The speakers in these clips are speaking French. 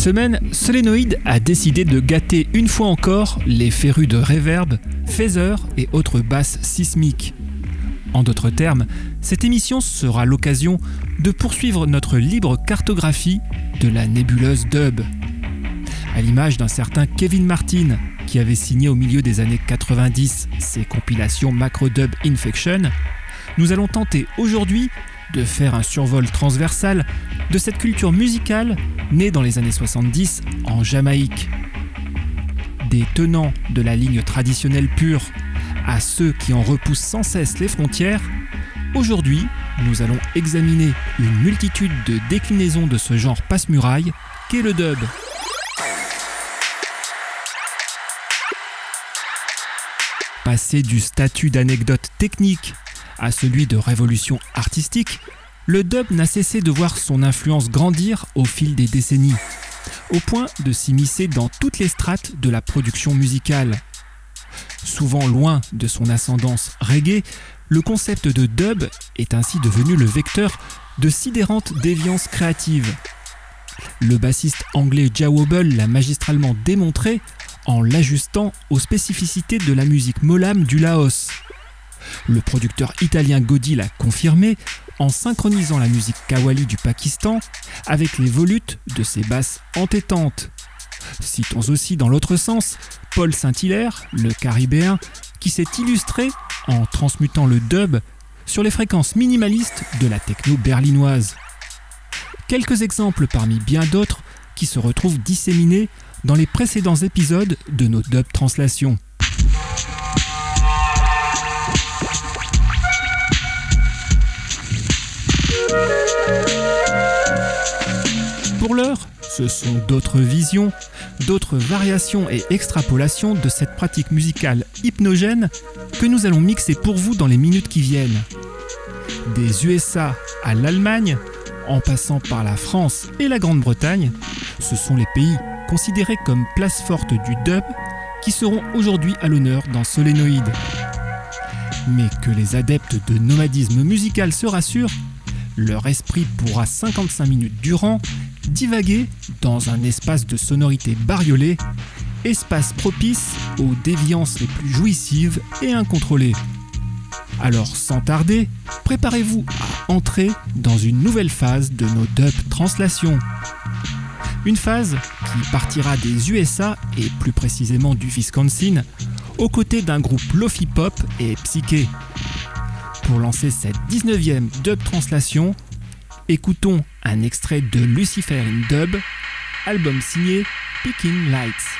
Cette semaine, Solénoïde a décidé de gâter une fois encore les férus de reverb, phaser et autres basses sismiques. En d'autres termes, cette émission sera l'occasion de poursuivre notre libre cartographie de la nébuleuse dub. À l'image d'un certain Kevin Martin, qui avait signé au milieu des années 90 ses compilations Macro Dub Infection, nous allons tenter aujourd'hui de faire un survol transversal de cette culture musicale née dans les années 70 en Jamaïque. Des tenants de la ligne traditionnelle pure à ceux qui en repoussent sans cesse les frontières, aujourd'hui nous allons examiner une multitude de déclinaisons de ce genre passe-muraille qu'est le dub. Passé du statut d'anecdote technique à celui de révolution artistique, le dub n'a cessé de voir son influence grandir au fil des décennies, au point de s'immiscer dans toutes les strates de la production musicale. Souvent loin de son ascendance reggae, le concept de dub est ainsi devenu le vecteur de sidérantes déviances créatives. Le bassiste anglais Jawobble l'a magistralement démontré en l'ajustant aux spécificités de la musique molam du Laos. Le producteur italien Godi l'a confirmé en synchronisant la musique kawali du Pakistan avec les volutes de ses basses entêtantes. Citons aussi dans l'autre sens Paul Saint-Hilaire, le caribéen, qui s'est illustré en transmutant le dub sur les fréquences minimalistes de la techno berlinoise. Quelques exemples parmi bien d'autres qui se retrouvent disséminés dans les précédents épisodes de nos dub translations. Pour l'heure, ce sont d'autres visions, d'autres variations et extrapolations de cette pratique musicale hypnogène que nous allons mixer pour vous dans les minutes qui viennent. Des USA à l'Allemagne, en passant par la France et la Grande-Bretagne, ce sont les pays considérés comme place forte du dub qui seront aujourd'hui à l'honneur dans Solénoïde. Mais que les adeptes de nomadisme musical se rassurent, leur esprit pourra 55 minutes durant divaguer dans un espace de sonorité bariolée, espace propice aux déviances les plus jouissives et incontrôlées. Alors sans tarder, préparez-vous à entrer dans une nouvelle phase de nos dub translations. Une phase qui partira des USA et plus précisément du Wisconsin, aux côtés d'un groupe lofi pop et psyché. Pour lancer cette 19e dub translation, écoutons un extrait de Lucifer in Dub, album signé Picking Lights.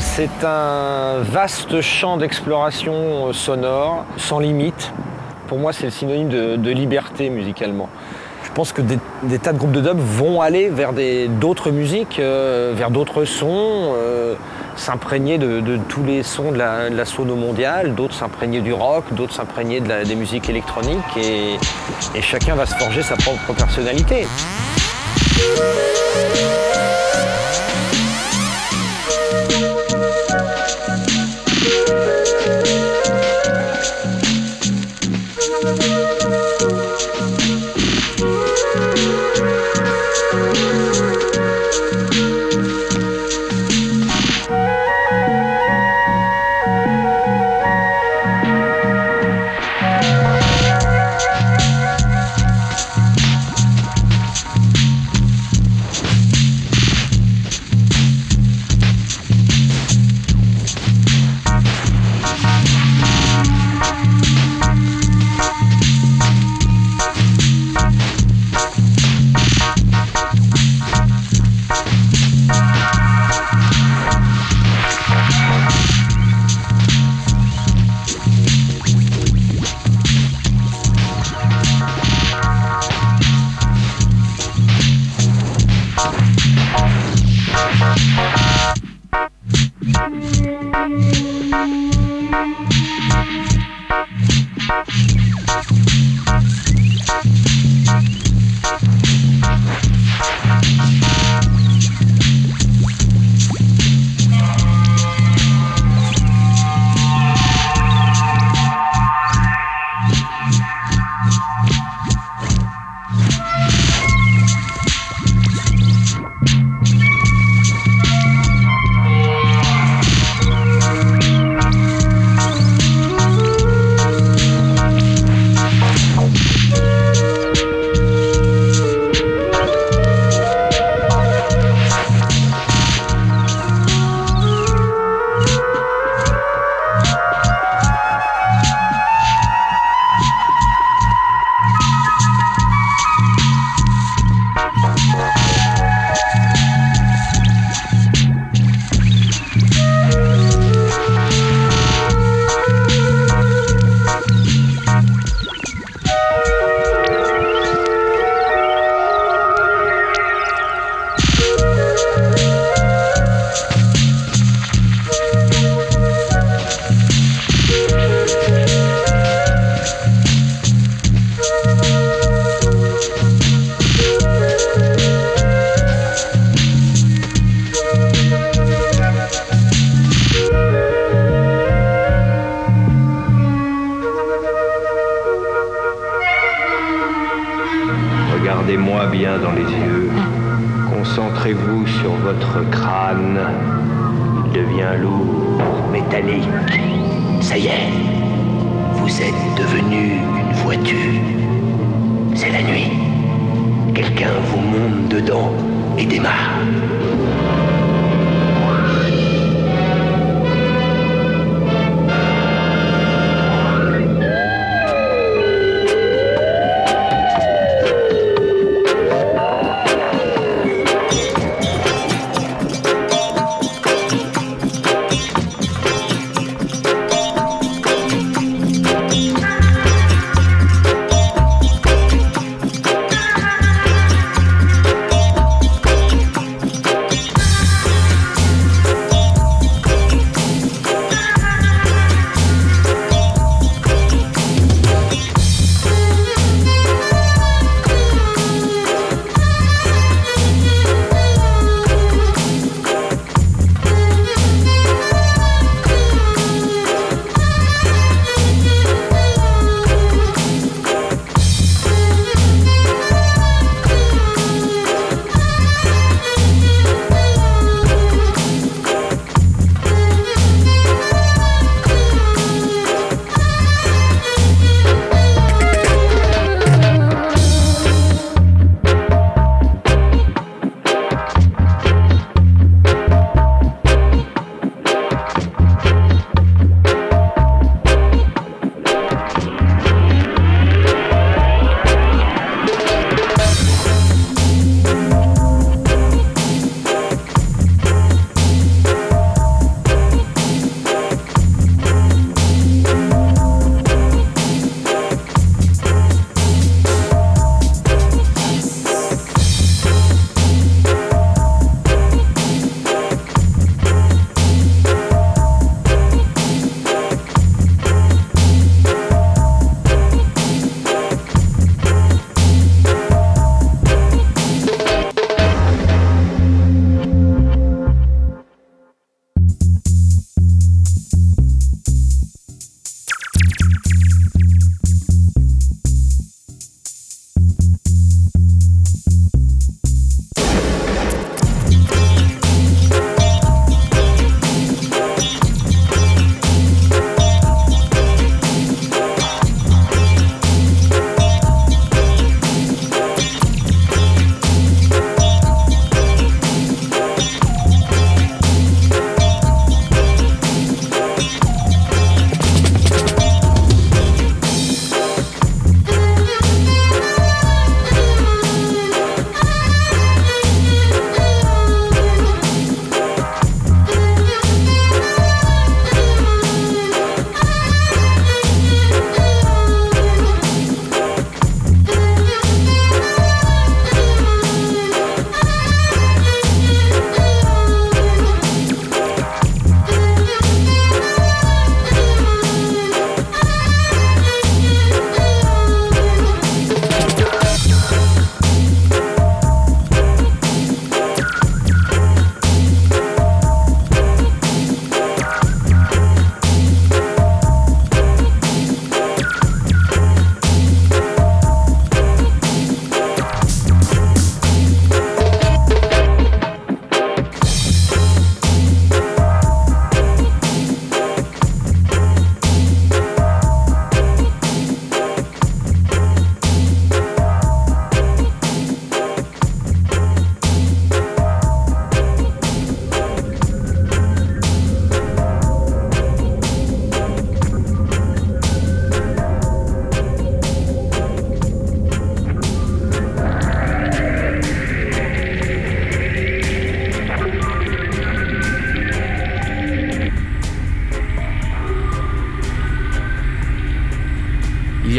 C'est un vaste champ d'exploration sonore, sans limite. Pour moi, c'est le synonyme de, liberté musicalement. pense que des, tas de groupes de dub vont aller vers d'autres musiques, vers d'autres sons, s'imprégner de, tous les sons de la, sono mondiale, d'autres s'imprégner du rock, d'autres s'imprégner de des musiques électroniques, et chacun va se forger sa propre personnalité.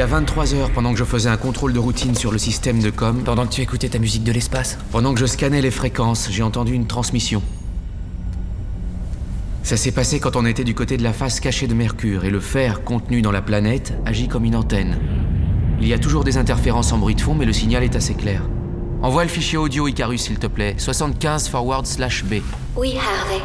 À 23h pendant que je faisais un contrôle de routine sur le système de com. Pendant que tu écoutais ta musique de l'espace Pendant que je scannais les fréquences, j'ai entendu une transmission. Ça s'est passé quand on était du côté de la face cachée de Mercure et le fer contenu dans la planète agit comme une antenne. Il y a toujours des interférences en bruit de fond, mais le signal est assez clair. Envoie le fichier audio Icarus, s'il te plaît. 75 forward slash B. Oui, Harvey.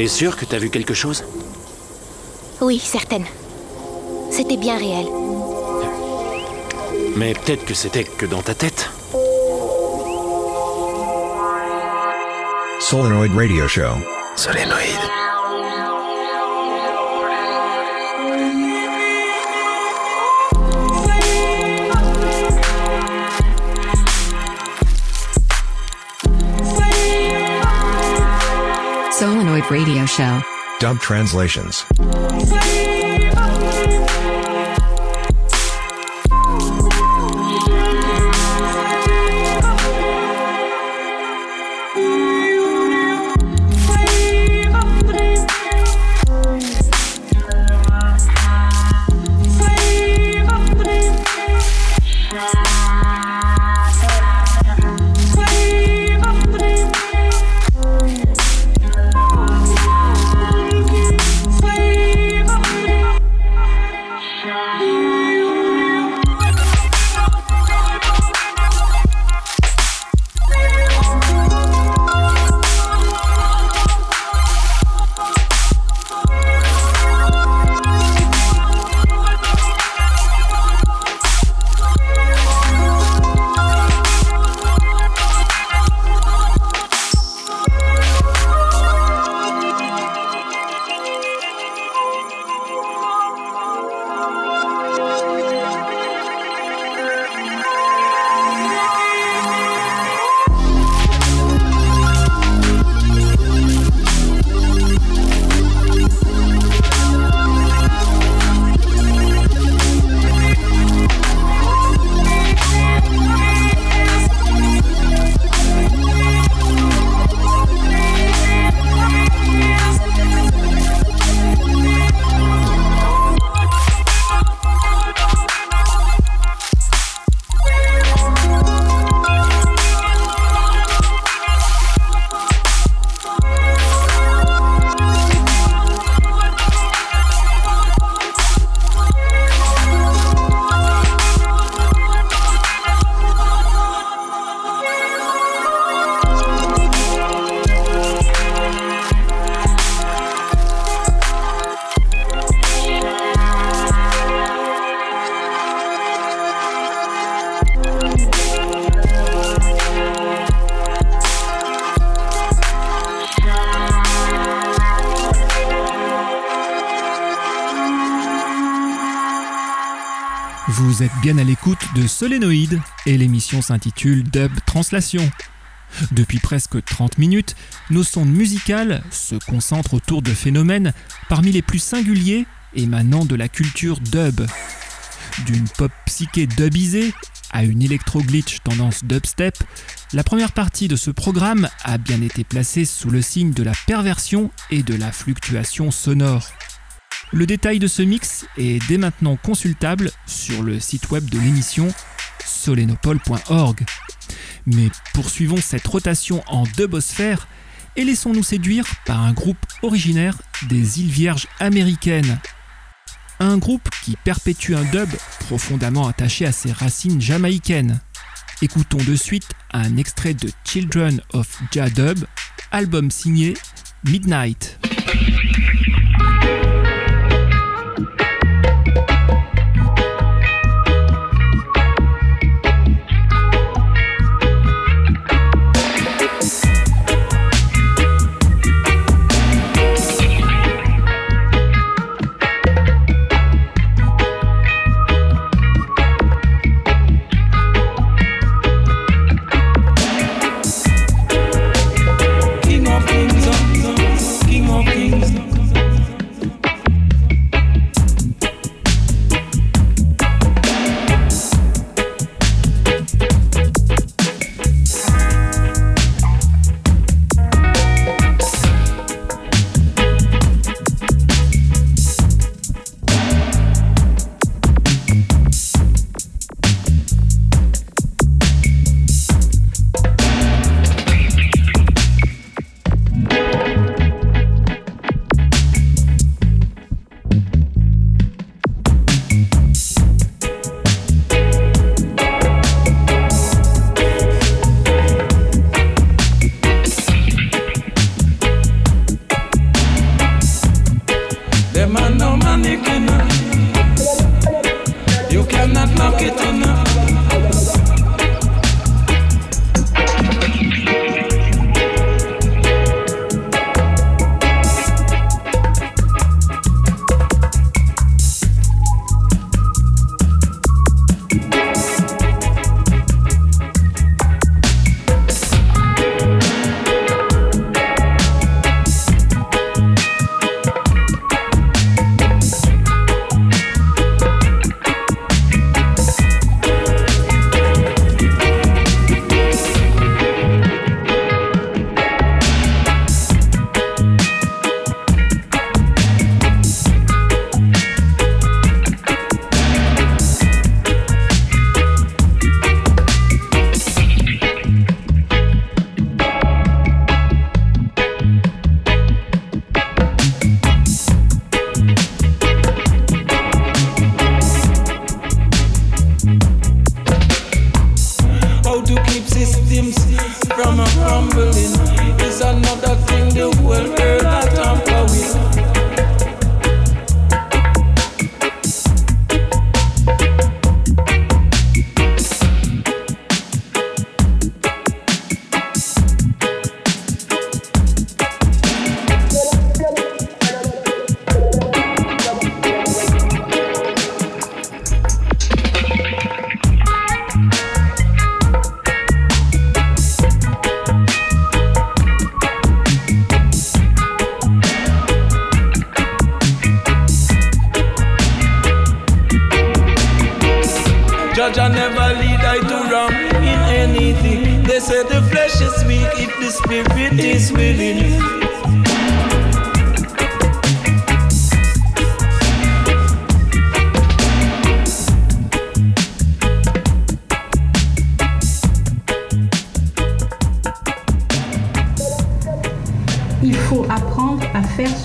T'es sûr que t'as vu quelque chose? Oui, certaine. C'était bien réel. Mais peut-être que c'était que dans ta tête. Solenoid Radio Show. Solenoid Radio Show. Dub translations. Vous êtes bien à l'écoute de Solénoïde et l'émission s'intitule Dub Translation. Depuis presque 30 minutes, nos sondes musicales se concentrent autour de phénomènes parmi les plus singuliers émanant de la culture dub. D'une pop psyché dubisée à une électro-glitch tendance dubstep, la première partie de ce programme a bien été placée sous le signe de la perversion et de la fluctuation sonore. Le détail de ce mix est dès maintenant consultable sur le site web de l'émission solenopole.org. Mais poursuivons cette rotation en dubosphère et laissons-nous séduire par un groupe originaire des îles Vierges américaines. Un groupe qui perpétue un dub profondément attaché à ses racines jamaïcaines. Écoutons de suite un extrait de Children of Jadub, album signé Midnight.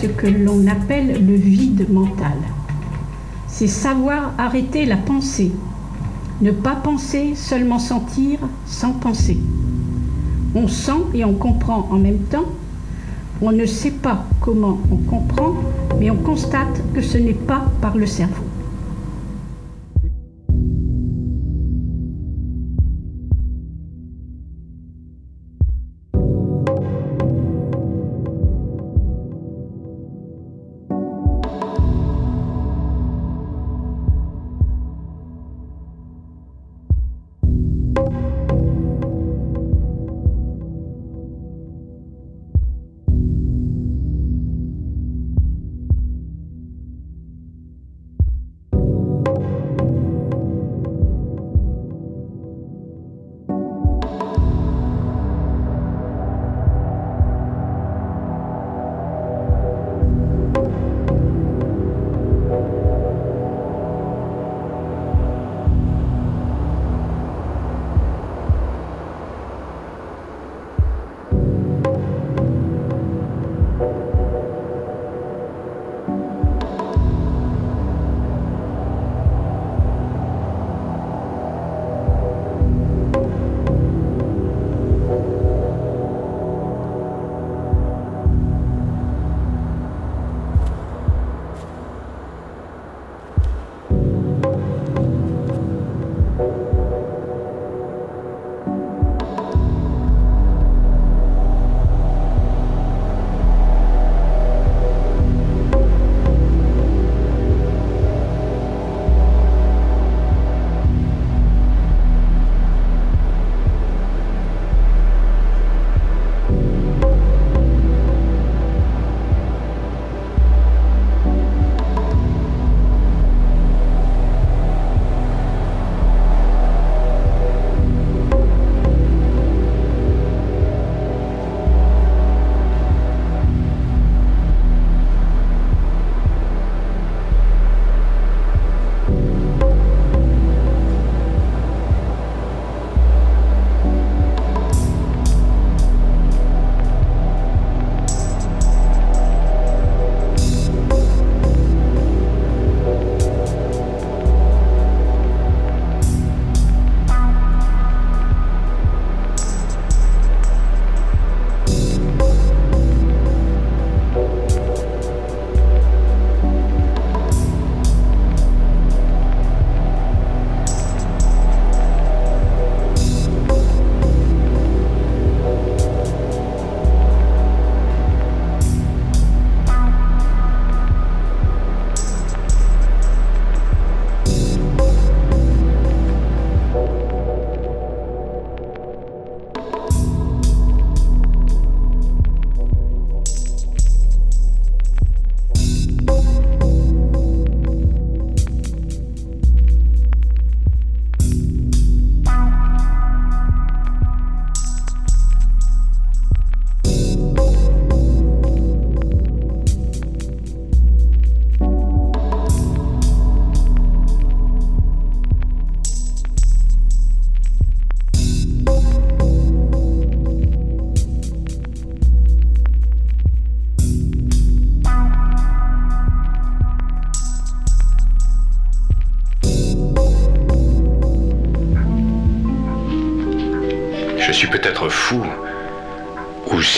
Que l'on appelle le vide mental. C'est savoir arrêter la pensée. Ne pas penser, seulement sentir sans penser. On sent et on comprend en même temps. On ne sait pas comment on comprend, mais on constate que ce n'est pas par le cerveau.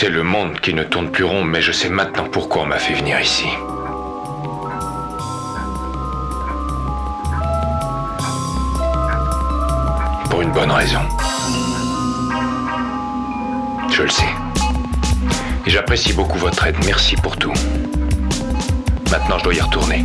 C'est le monde qui ne tourne plus rond, mais je sais maintenant pourquoi on m'a fait venir ici. Pour une bonne raison. Je le sais. Et j'apprécie beaucoup votre aide. Merci pour tout. Maintenant, je dois y retourner.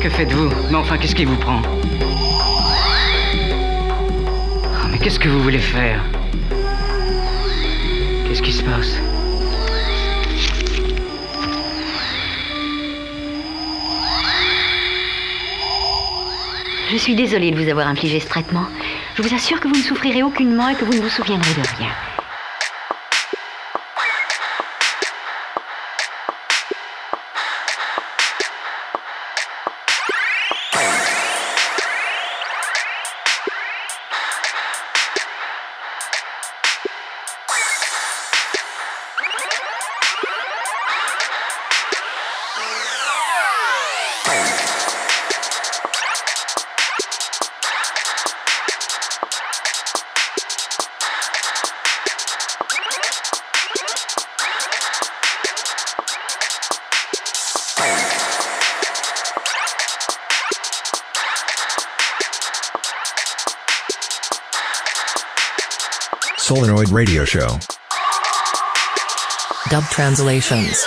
Que faites-vous Mais enfin, qu'est-ce qui vous prend Ah, Mais qu'est-ce que vous voulez faire Qu'est-ce qui se passe Je suis désolée de vous avoir infligé ce traitement. Je vous assure que vous ne souffrirez aucunement et que vous ne vous souviendrez de rien. Solenoid Radio Show. Dub translations.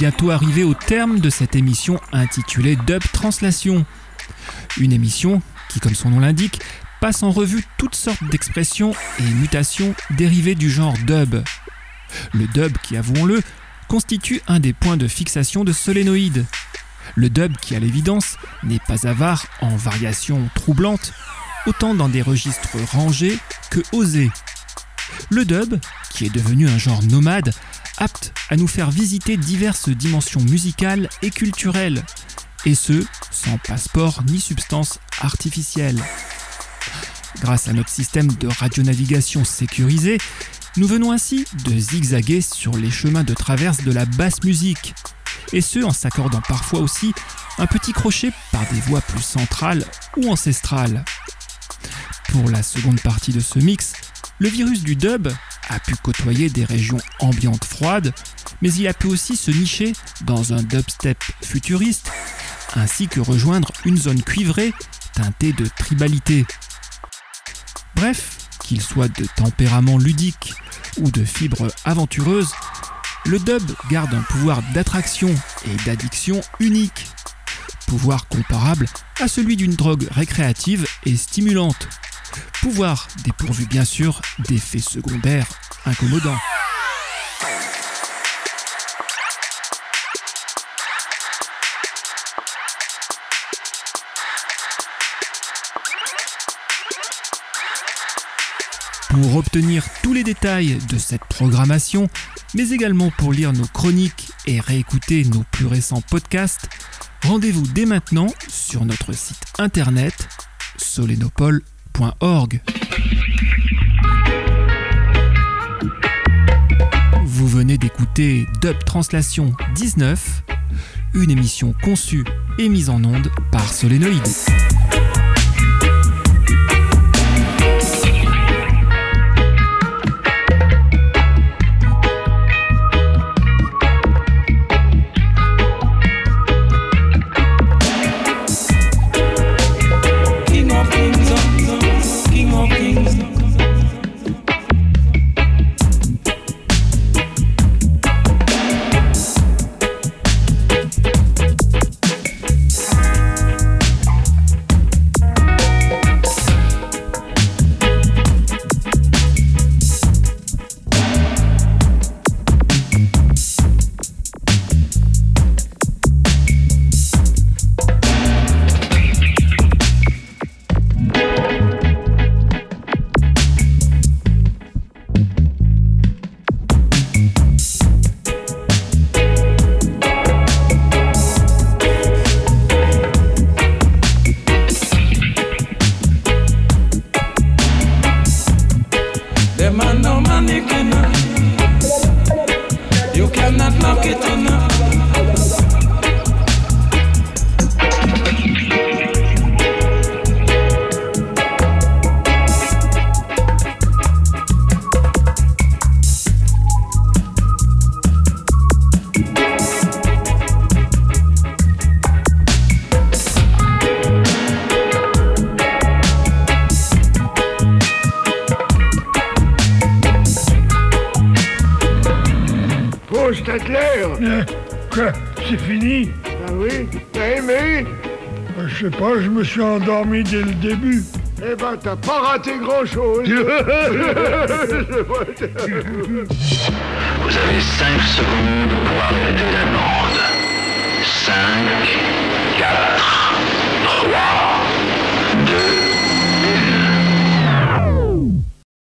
Bientôt arrivés au terme de cette émission intitulée Dub Translation. Une émission qui, comme son nom l'indique, passe en revue toutes sortes d'expressions et mutations dérivées du genre dub. Le dub, qui avouons-le, constitue un des points de fixation de Solénoïde. Le dub qui, à l'évidence, n'est pas avare en variations troublantes, autant dans des registres rangés que osés. Le dub, qui est devenu un genre nomade, apte à nous faire visiter diverses dimensions musicales et culturelles, et ce, sans passeport ni substance artificielle. Grâce à notre système de radionavigation sécurisé, nous venons ainsi de zigzaguer sur les chemins de traverse de la basse musique, et ce en s'accordant parfois aussi un petit crochet par des voix plus centrales ou ancestrales. Pour la seconde partie de ce mix, le virus du dub a pu côtoyer des régions ambiantes froides, mais il a pu aussi se nicher dans un dubstep futuriste, ainsi que rejoindre une zone cuivrée teintée de tribalité. Bref, qu'il soit de tempérament ludique ou de fibres aventureuses, le dub garde un pouvoir d'attraction et d'addiction unique. Pouvoir comparable à celui d'une drogue récréative et stimulante. Pouvoir dépourvu bien sûr d'effets secondaires incommodants. Pour obtenir tous les détails de cette programmation, mais également pour lire nos chroniques et réécouter nos plus récents podcasts, rendez-vous dès maintenant sur notre site internet Vous venez d'écouter Dub Translation 19, une émission conçue et mise en onde par Solénoïde. Suis endormi dès le début. Eh ben, t'as pas raté grand-chose Vous avez 5 secondes pour arrêter la bande. 5, 4, 3,